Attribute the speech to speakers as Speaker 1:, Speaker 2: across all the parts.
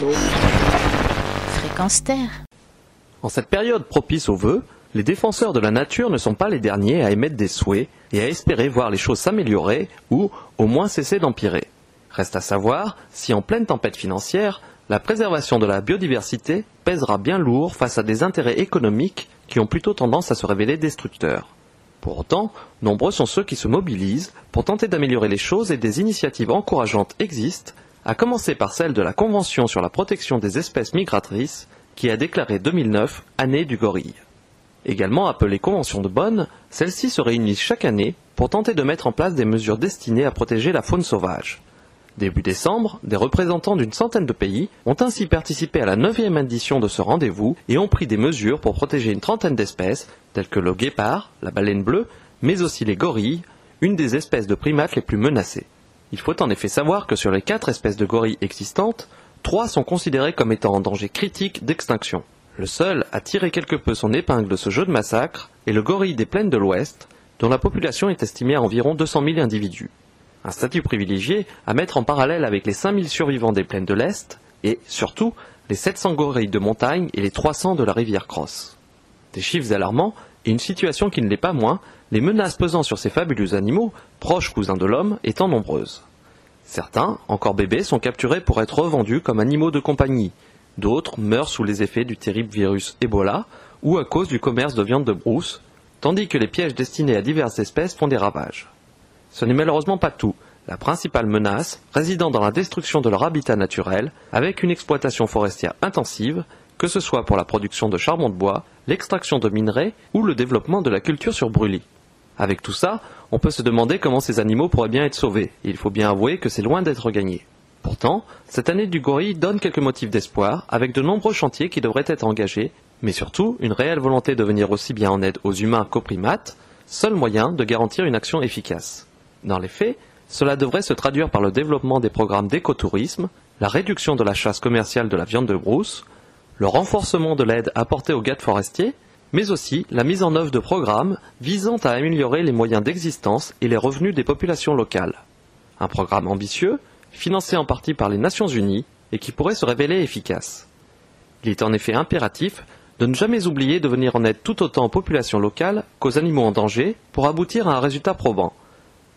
Speaker 1: l'eau.
Speaker 2: Fréquence Terre.
Speaker 3: En cette période propice aux vœux, les défenseurs de la nature ne sont pas les derniers à émettre des souhaits et à espérer voir les choses s'améliorer ou au moins cesser d'empirer. Reste à savoir si en pleine tempête financière, la préservation de la biodiversité pèsera bien lourd face à des intérêts économiques qui ont plutôt tendance à se révéler destructeurs. Pour autant, nombreux sont ceux qui se mobilisent pour tenter d'améliorer les choses et des initiatives encourageantes existent, à commencer par celle de la Convention sur la protection des espèces migratrices qui a déclaré 2009 année du gorille. Également appelée Convention de Bonn, celle-ci se réunit chaque année pour tenter de mettre en place des mesures destinées à protéger la faune sauvage. Début décembre, des représentants d'une centaine de pays ont ainsi participé à la neuvième édition de ce rendez-vous et ont pris des mesures pour protéger une trentaine d'espèces, telles que le guépard, la baleine bleue, mais aussi les gorilles, une des espèces de primates les plus menacées. Il faut en effet savoir que sur les quatre espèces de gorilles existantes, trois sont considérées comme étant en danger critique d'extinction. Le seul à tirer quelque peu son épingle de ce jeu de massacre est le gorille des plaines de l'Ouest, dont la population est estimée à environ 200 000 individus un statut privilégié à mettre en parallèle avec les 5000 survivants des plaines de l'Est et, surtout, les 700 gorilles de montagne et les 300 de la rivière Cross. Des chiffres alarmants et une situation qui ne l'est pas moins, les menaces pesant sur ces fabuleux animaux, proches cousins de l'homme, étant nombreuses. Certains, encore bébés, sont capturés pour être revendus comme animaux de compagnie. D'autres meurent sous les effets du terrible virus Ebola ou à cause du commerce de viande de brousse, tandis que les pièges destinés à diverses espèces font des ravages. Ce n'est malheureusement pas tout. La principale menace résidant dans la destruction de leur habitat naturel, avec une exploitation forestière intensive, que ce soit pour la production de charbon de bois, l'extraction de minerais ou le développement de la culture sur brûlis. Avec tout ça, on peut se demander comment ces animaux pourraient bien être sauvés, et il faut bien avouer que c'est loin d'être gagné. Pourtant, cette année du gorille donne quelques motifs d'espoir, avec de nombreux chantiers qui devraient être engagés, mais surtout une réelle volonté de venir aussi bien en aide aux humains qu'aux primates, seul moyen de garantir une action efficace. Dans les faits, cela devrait se traduire par le développement des programmes d'écotourisme, la réduction de la chasse commerciale de la viande de brousse, le renforcement de l'aide apportée aux guides forestiers, mais aussi la mise en œuvre de programmes visant à améliorer les moyens d'existence et les revenus des populations locales. Un programme ambitieux, financé en partie par les Nations Unies et qui pourrait se révéler efficace. Il est en effet impératif de ne jamais oublier de venir en aide tout autant aux populations locales qu'aux animaux en danger pour aboutir à un résultat probant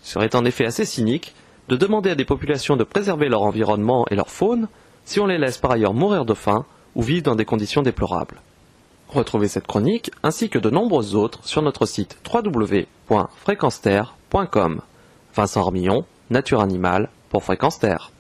Speaker 3: serait en effet assez cynique de demander à des populations de préserver leur environnement et leur faune si on les laisse par ailleurs mourir de faim ou vivre dans des conditions déplorables. Retrouvez cette chronique ainsi que de nombreuses autres sur notre site www.fréquenceterre.com. Vincent Armillon, Nature Animale pour Fréquence Terre.